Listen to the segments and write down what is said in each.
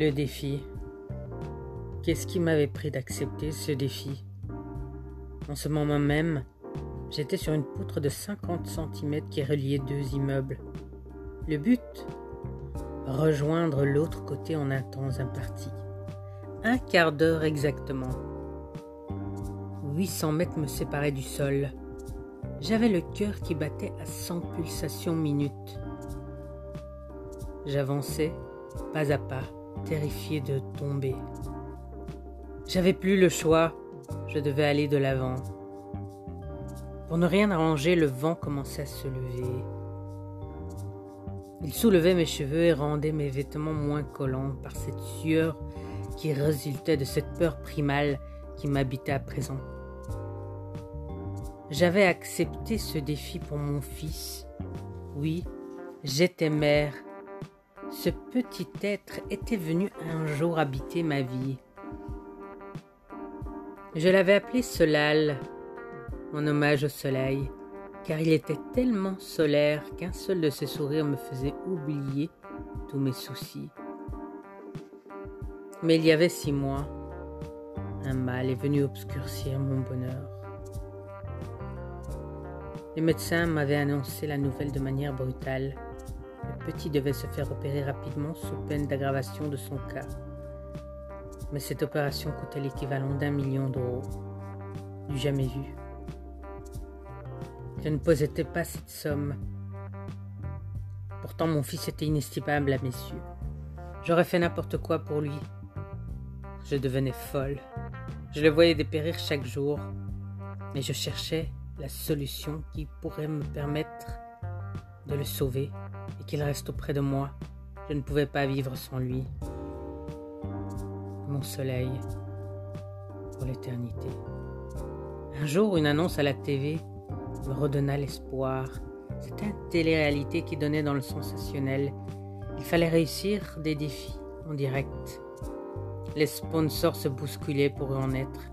Le défi. Qu'est-ce qui m'avait pris d'accepter ce défi? En ce moment même, j'étais sur une poutre de 50 cm qui reliait deux immeubles. Le but? Rejoindre l'autre côté en un temps imparti. Un quart d'heure exactement. 800 mètres me séparaient du sol. J'avais le cœur qui battait à 100 pulsations minutes. J'avançais pas à pas, terrifié de tomber. J'avais plus le choix, je devais aller de l'avant. Pour ne rien arranger, le vent commençait à se lever. Il soulevait mes cheveux et rendait mes vêtements moins collants par cette sueur qui résultait de cette peur primale qui m'habitait à présent. J'avais accepté ce défi pour mon fils. Oui, j'étais mère ce petit être était venu un jour habiter ma vie. Je l'avais appelé Solal, en hommage au soleil, car il était tellement solaire qu'un seul de ses sourires me faisait oublier tous mes soucis. Mais il y avait six mois, un mal est venu obscurcir mon bonheur. Les médecins m'avaient annoncé la nouvelle de manière brutale. Le petit devait se faire opérer rapidement sous peine d'aggravation de son cas. Mais cette opération coûtait l'équivalent d'un million d'euros. Du jamais vu. Je ne possédais pas cette somme. Pourtant mon fils était inestimable à mes yeux. J'aurais fait n'importe quoi pour lui. Je devenais folle. Je le voyais dépérir chaque jour. Mais je cherchais la solution qui pourrait me permettre de le sauver qu'il reste auprès de moi. Je ne pouvais pas vivre sans lui. Mon soleil pour l'éternité. Un jour, une annonce à la TV me redonna l'espoir. C'était une télé-réalité qui donnait dans le sensationnel. Il fallait réussir des défis en direct. Les sponsors se bousculaient pour en être.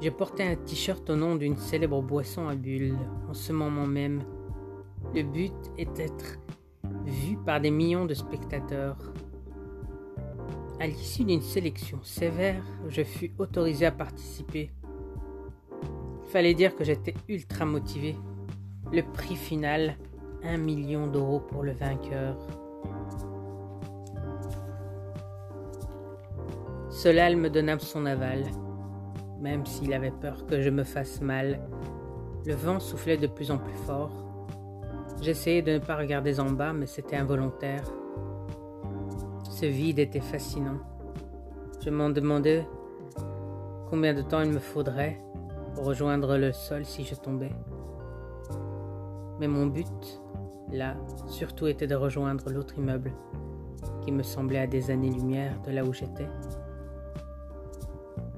Je portais un t-shirt au nom d'une célèbre boisson à bulles en ce moment même. Le but est d'être vu par des millions de spectateurs. À l'issue d'une sélection sévère, je fus autorisé à participer. Il fallait dire que j'étais ultra motivé. Le prix final, un million d'euros pour le vainqueur. Solal me donna son aval, même s'il avait peur que je me fasse mal. Le vent soufflait de plus en plus fort. J'essayais de ne pas regarder en bas, mais c'était involontaire. Ce vide était fascinant. Je m'en demandais combien de temps il me faudrait pour rejoindre le sol si je tombais. Mais mon but, là, surtout était de rejoindre l'autre immeuble, qui me semblait à des années-lumière de là où j'étais.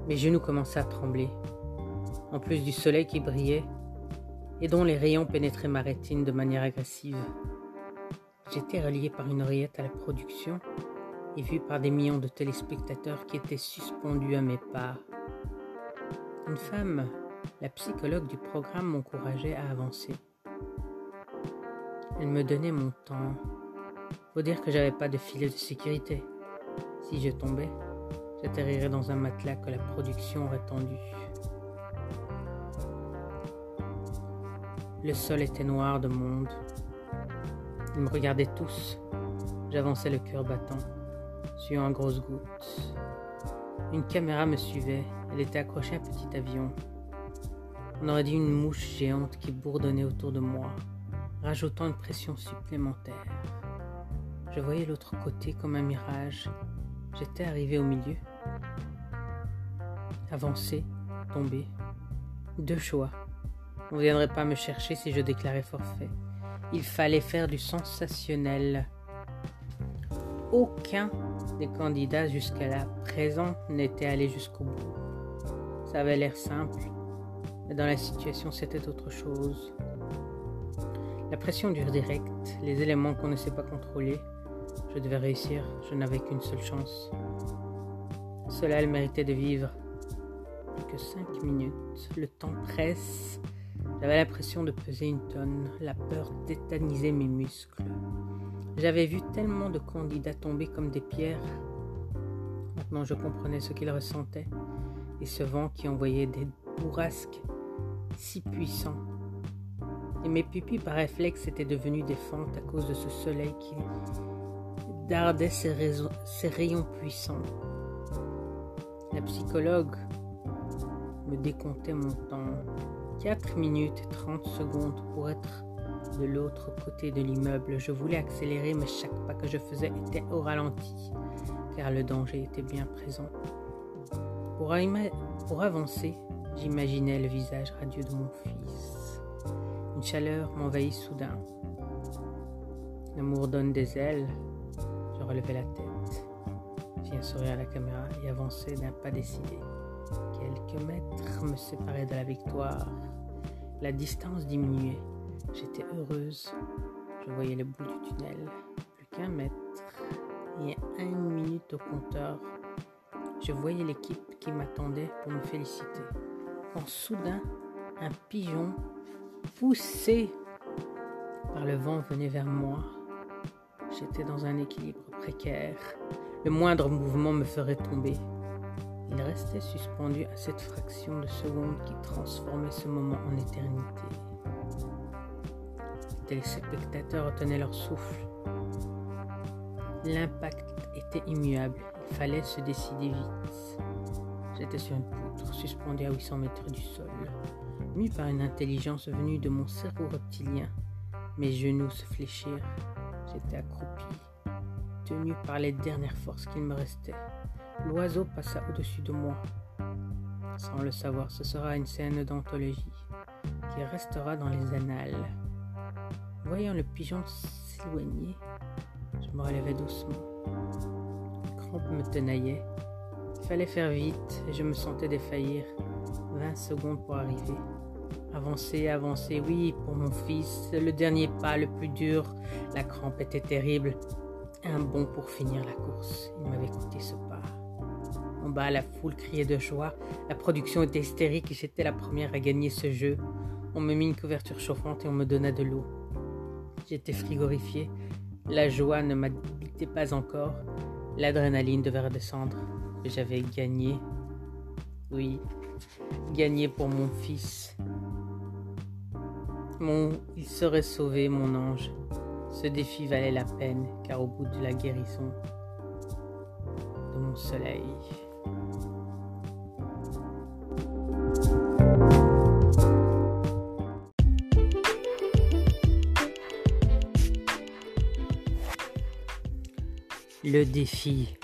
Mes genoux commençaient à trembler. En plus du soleil qui brillait, et dont les rayons pénétraient ma rétine de manière agressive. J'étais relié par une oreillette à la production et vu par des millions de téléspectateurs qui étaient suspendus à mes pas. Une femme, la psychologue du programme, m'encourageait à avancer. Elle me donnait mon temps. Faut dire que j'avais pas de filet de sécurité. Si je tombais, j'atterrirais dans un matelas que la production aurait tendu. Le sol était noir de monde. Ils me regardaient tous. J'avançais le cœur battant, suivant en grosses gouttes. Une caméra me suivait. Elle était accrochée à un petit avion. On aurait dit une mouche géante qui bourdonnait autour de moi, rajoutant une pression supplémentaire. Je voyais l'autre côté comme un mirage. J'étais arrivé au milieu. Avancer, tomber. Deux choix. On ne viendrait pas me chercher si je déclarais forfait. Il fallait faire du sensationnel. Aucun des candidats jusqu'à la présent n'était allé jusqu'au bout. Ça avait l'air simple, mais dans la situation c'était autre chose. La pression dure direct, les éléments qu'on ne sait pas contrôler. Je devais réussir, je n'avais qu'une seule chance. Cela, elle méritait de vivre. Plus que cinq minutes, le temps presse j'avais l'impression de peser une tonne, la peur tétanisait mes muscles. J'avais vu tellement de candidats tomber comme des pierres. Maintenant je comprenais ce qu'ils ressentaient et ce vent qui envoyait des bourrasques si puissants. Et mes pupilles par réflexe étaient devenues des fentes à cause de ce soleil qui dardait ses, ses rayons puissants. La psychologue me décomptait mon temps. 4 minutes et 30 secondes pour être de l'autre côté de l'immeuble. Je voulais accélérer, mais chaque pas que je faisais était au ralenti, car le danger était bien présent. Pour, avancer, j'imaginais le visage radieux de mon fils. Une chaleur m'envahit soudain. L'amour donne des ailes. Je relevais la tête. Viens sourire à la caméra et avancer d'un pas décidé. Quelques mètres me séparaient de la victoire. La distance diminuait. J'étais heureuse. Je voyais le bout du tunnel. Plus qu'un mètre. Et une minute au compteur. Je voyais l'équipe qui m'attendait pour me féliciter. Quand soudain, un pigeon poussé par le vent venait vers moi. J'étais dans un équilibre précaire. Le moindre mouvement me ferait tomber. Il restait suspendu à cette fraction de seconde qui transformait ce moment en éternité. Les spectateurs retenaient leur souffle. L'impact était immuable. Il fallait se décider vite. J'étais sur une poutre, suspendue à 800 mètres du sol. Mu par une intelligence venue de mon cerveau reptilien, mes genoux se fléchirent. J'étais accroupi, tenu par les dernières forces qu'il me restait. L'oiseau passa au-dessus de moi. Sans le savoir, ce sera une scène d'anthologie qui restera dans les annales. Voyant le pigeon s'éloigner, je me relevais doucement. Les crampes me tenaillaient. Il fallait faire vite et je me sentais défaillir. 20 secondes pour arriver. Avancer, avancer, oui, pour mon fils, le dernier pas, le plus dur. La crampe était terrible. Un bond pour finir la course. Il m'avait coûté ce pas. En bas, la foule criait de joie. La production était hystérique et j'étais la première à gagner ce jeu. On me mit une couverture chauffante et on me donna de l'eau. J'étais frigorifié. La joie ne m'habitait pas encore. L'adrénaline devait redescendre. J'avais gagné. Oui, gagné pour mon fils. Mon, il serait sauvé, mon ange. Ce défi valait la peine, car au bout de la guérison de mon soleil, Le défi